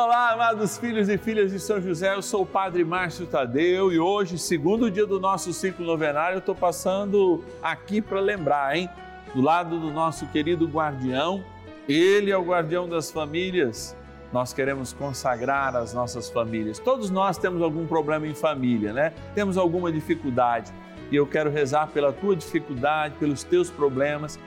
Olá, amados filhos e filhas de São José, eu sou o Padre Márcio Tadeu e hoje, segundo dia do nosso ciclo novenário, eu estou passando aqui para lembrar, hein? Do lado do nosso querido guardião, ele é o guardião das famílias. Nós queremos consagrar as nossas famílias. Todos nós temos algum problema em família, né? Temos alguma dificuldade. E eu quero rezar pela tua dificuldade, pelos teus problemas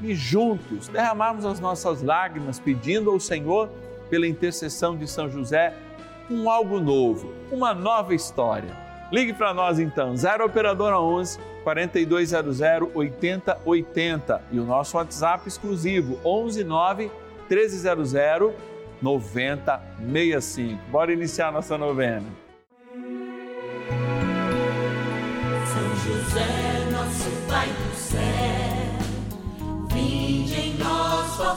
e juntos derramarmos as nossas lágrimas pedindo ao Senhor, pela intercessão de São José, um algo novo, uma nova história. Ligue para nós então, 0 Operadora 11 4200 8080 e o nosso WhatsApp exclusivo 11 9 1300 9065. Bora iniciar nossa novena. São José, nosso Pai do céu, vinde em nós, ó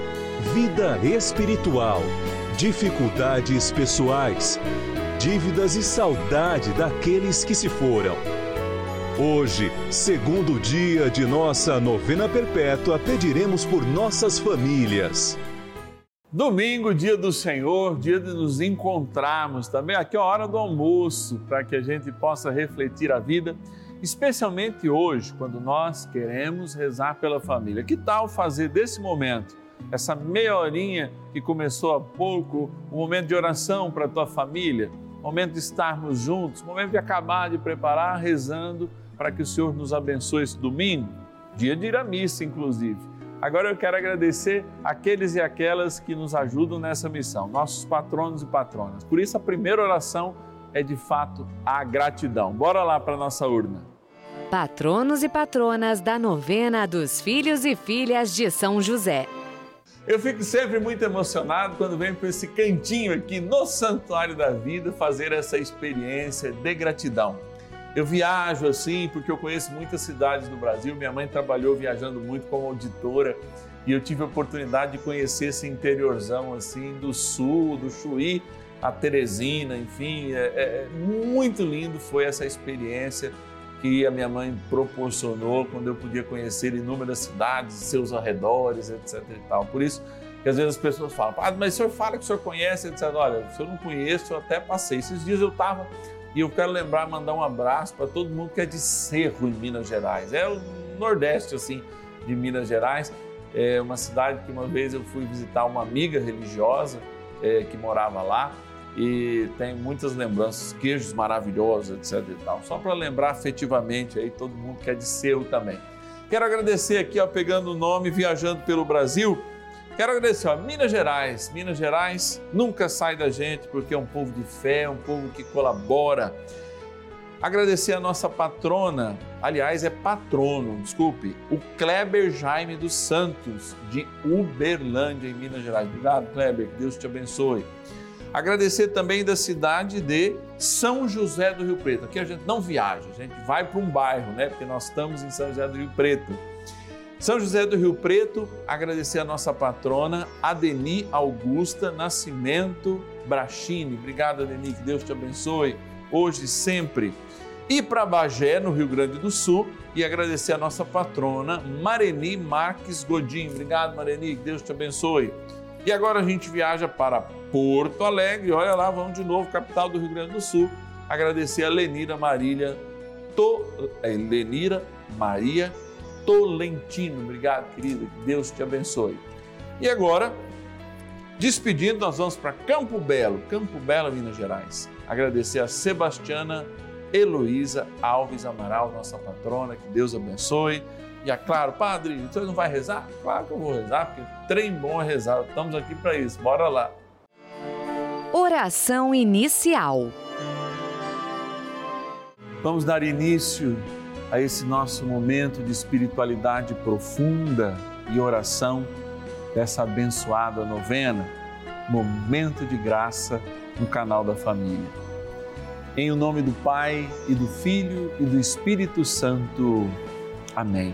vida espiritual, dificuldades pessoais, dívidas e saudade daqueles que se foram. Hoje, segundo dia de nossa novena perpétua, pediremos por nossas famílias. Domingo, dia do Senhor, dia de nos encontrarmos também. Aqui é a hora do almoço, para que a gente possa refletir a vida, especialmente hoje, quando nós queremos rezar pela família. Que tal fazer desse momento, essa meia horinha que começou há pouco, um momento de oração para a tua família, momento de estarmos juntos, momento de acabar de preparar, rezando para que o Senhor nos abençoe esse domingo, dia de ir à missa, inclusive. Agora eu quero agradecer aqueles e aquelas que nos ajudam nessa missão, nossos patronos e patronas. Por isso, a primeira oração é de fato a gratidão. Bora lá para a nossa urna. Patronos e patronas da novena dos filhos e filhas de São José. Eu fico sempre muito emocionado quando venho para esse cantinho aqui no Santuário da Vida fazer essa experiência de gratidão. Eu viajo assim porque eu conheço muitas cidades do Brasil. Minha mãe trabalhou viajando muito como auditora e eu tive a oportunidade de conhecer esse interiorzão assim do sul, do Chuí, a Teresina, enfim, é, é muito lindo foi essa experiência que a minha mãe proporcionou quando eu podia conhecer inúmeras cidades, seus arredores, etc. E tal. Por isso que às vezes as pessoas falam, ah, mas o senhor fala que o senhor conhece, etc. Olha, se eu não conheço, eu até passei. Esses dias eu estava e eu quero lembrar, mandar um abraço para todo mundo que é de Cerro, em Minas Gerais. É o Nordeste, assim, de Minas Gerais. É uma cidade que uma vez eu fui visitar uma amiga religiosa é, que morava lá e tem muitas lembranças, queijos maravilhosos, etc e tal. Só para lembrar afetivamente aí todo mundo que é de Cerro também. Quero agradecer aqui, ó, pegando o nome, viajando pelo Brasil. Quero agradecer, ó, Minas Gerais. Minas Gerais nunca sai da gente porque é um povo de fé, um povo que colabora. Agradecer a nossa patrona, aliás, é patrono, desculpe, o Kleber Jaime dos Santos, de Uberlândia, em Minas Gerais. Obrigado, Kleber, que Deus te abençoe. Agradecer também da cidade de São José do Rio Preto. Aqui a gente não viaja, a gente vai para um bairro, né? Porque nós estamos em São José do Rio Preto. São José do Rio Preto, agradecer a nossa patrona Adeni Augusta Nascimento Brachini. Obrigado, Adeni, que Deus te abençoe hoje e sempre. E para Bagé, no Rio Grande do Sul, e agradecer a nossa patrona Mareni Marques Godin. Obrigado, Mareni, que Deus te abençoe. E agora a gente viaja para Porto Alegre, olha lá, vamos de novo, capital do Rio Grande do Sul. agradecer a Lenira Marília, to, é, Lenira Maria Tolentino. Obrigado, querida. Que Deus te abençoe. E agora, despedindo, nós vamos para Campo Belo, Campo Belo, Minas Gerais. Agradecer a Sebastiana Heloísa Alves Amaral, nossa patrona, que Deus abençoe. E é claro, padre, você não vai rezar? Claro que eu vou rezar, porque trem bom é rezar. Estamos aqui para isso. Bora lá. Oração inicial. Vamos dar início a esse nosso momento de espiritualidade profunda e oração dessa abençoada novena, momento de graça no canal da família. Em o nome do Pai e do Filho e do Espírito Santo. Amém.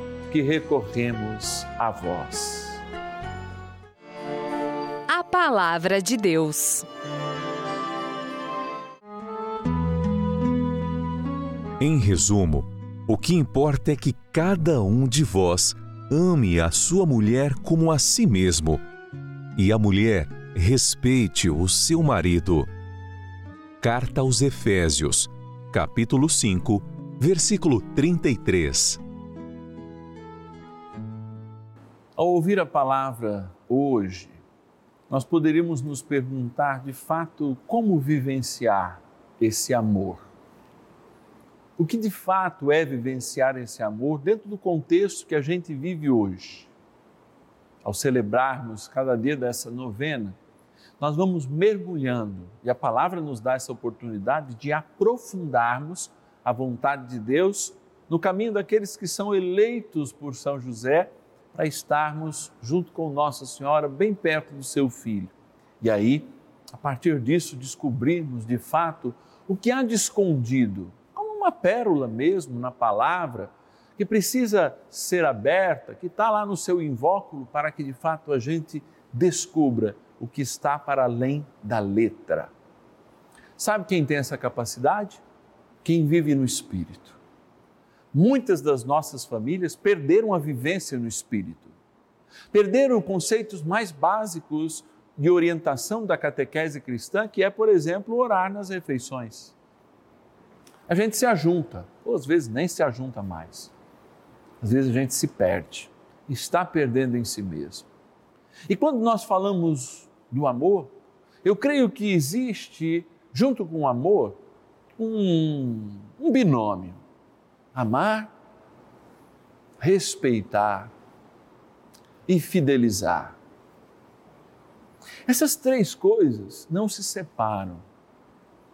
que recorremos a vós. A Palavra de Deus. Em resumo, o que importa é que cada um de vós ame a sua mulher como a si mesmo e a mulher respeite o seu marido. Carta aos Efésios, capítulo 5, versículo 33. Ao ouvir a palavra hoje, nós poderíamos nos perguntar de fato como vivenciar esse amor. O que de fato é vivenciar esse amor dentro do contexto que a gente vive hoje? ao celebrarmos cada dia dessa novena, nós vamos mergulhando e a palavra nos dá essa oportunidade de aprofundarmos a vontade de Deus no caminho daqueles que são eleitos por São José para estarmos junto com Nossa Senhora bem perto do seu filho. E aí, a partir disso, descobrirmos de fato o que há de escondido, como uma pérola mesmo na palavra que precisa ser aberta, que está lá no seu invóculo para que de fato a gente descubra o que está para além da letra. Sabe quem tem essa capacidade? Quem vive no Espírito. Muitas das nossas famílias perderam a vivência no Espírito, perderam conceitos mais básicos de orientação da catequese cristã, que é, por exemplo, orar nas refeições. A gente se ajunta, ou às vezes nem se ajunta mais às vezes a gente se perde, está perdendo em si mesmo. E quando nós falamos do amor, eu creio que existe, junto com o amor, um, um binômio: amar, respeitar e fidelizar. Essas três coisas não se separam,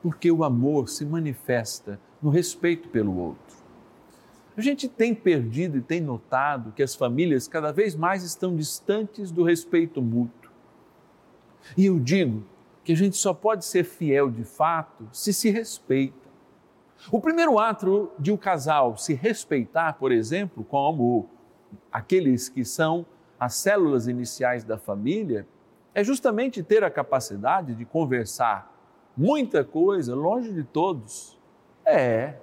porque o amor se manifesta no respeito pelo outro. A gente tem perdido e tem notado que as famílias cada vez mais estão distantes do respeito mútuo. E eu digo que a gente só pode ser fiel de fato se se respeita. O primeiro ato de um casal se respeitar, por exemplo, como aqueles que são as células iniciais da família, é justamente ter a capacidade de conversar muita coisa longe de todos. É.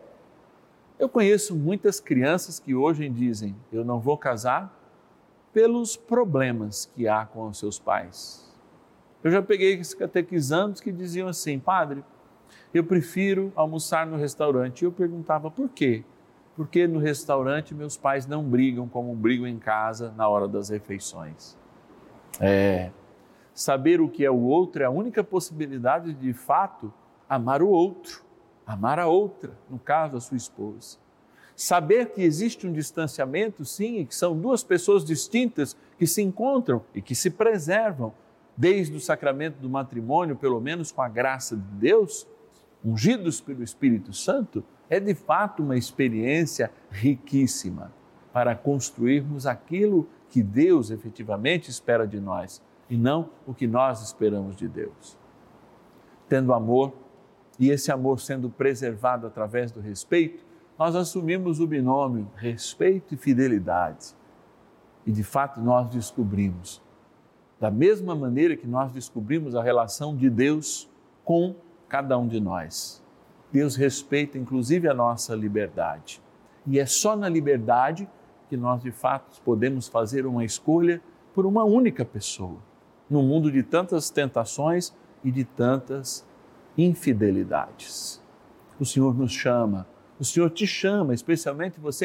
Eu conheço muitas crianças que hoje dizem: eu não vou casar pelos problemas que há com os seus pais. Eu já peguei catequizandos que diziam assim: padre, eu prefiro almoçar no restaurante. E eu perguntava por quê? Porque no restaurante meus pais não brigam como brigam em casa na hora das refeições. É. Saber o que é o outro é a única possibilidade de, de fato, amar o outro, amar a outra, no caso, a sua esposa. Saber que existe um distanciamento, sim, e que são duas pessoas distintas que se encontram e que se preservam desde o sacramento do matrimônio, pelo menos com a graça de Deus, ungidos pelo Espírito Santo, é de fato uma experiência riquíssima para construirmos aquilo que Deus efetivamente espera de nós e não o que nós esperamos de Deus. Tendo amor e esse amor sendo preservado através do respeito, nós assumimos o binômio respeito e fidelidade. E de fato nós descobrimos, da mesma maneira que nós descobrimos a relação de Deus com cada um de nós. Deus respeita inclusive a nossa liberdade. E é só na liberdade que nós de fato podemos fazer uma escolha por uma única pessoa, no mundo de tantas tentações e de tantas infidelidades. O Senhor nos chama, o Senhor te chama, especialmente você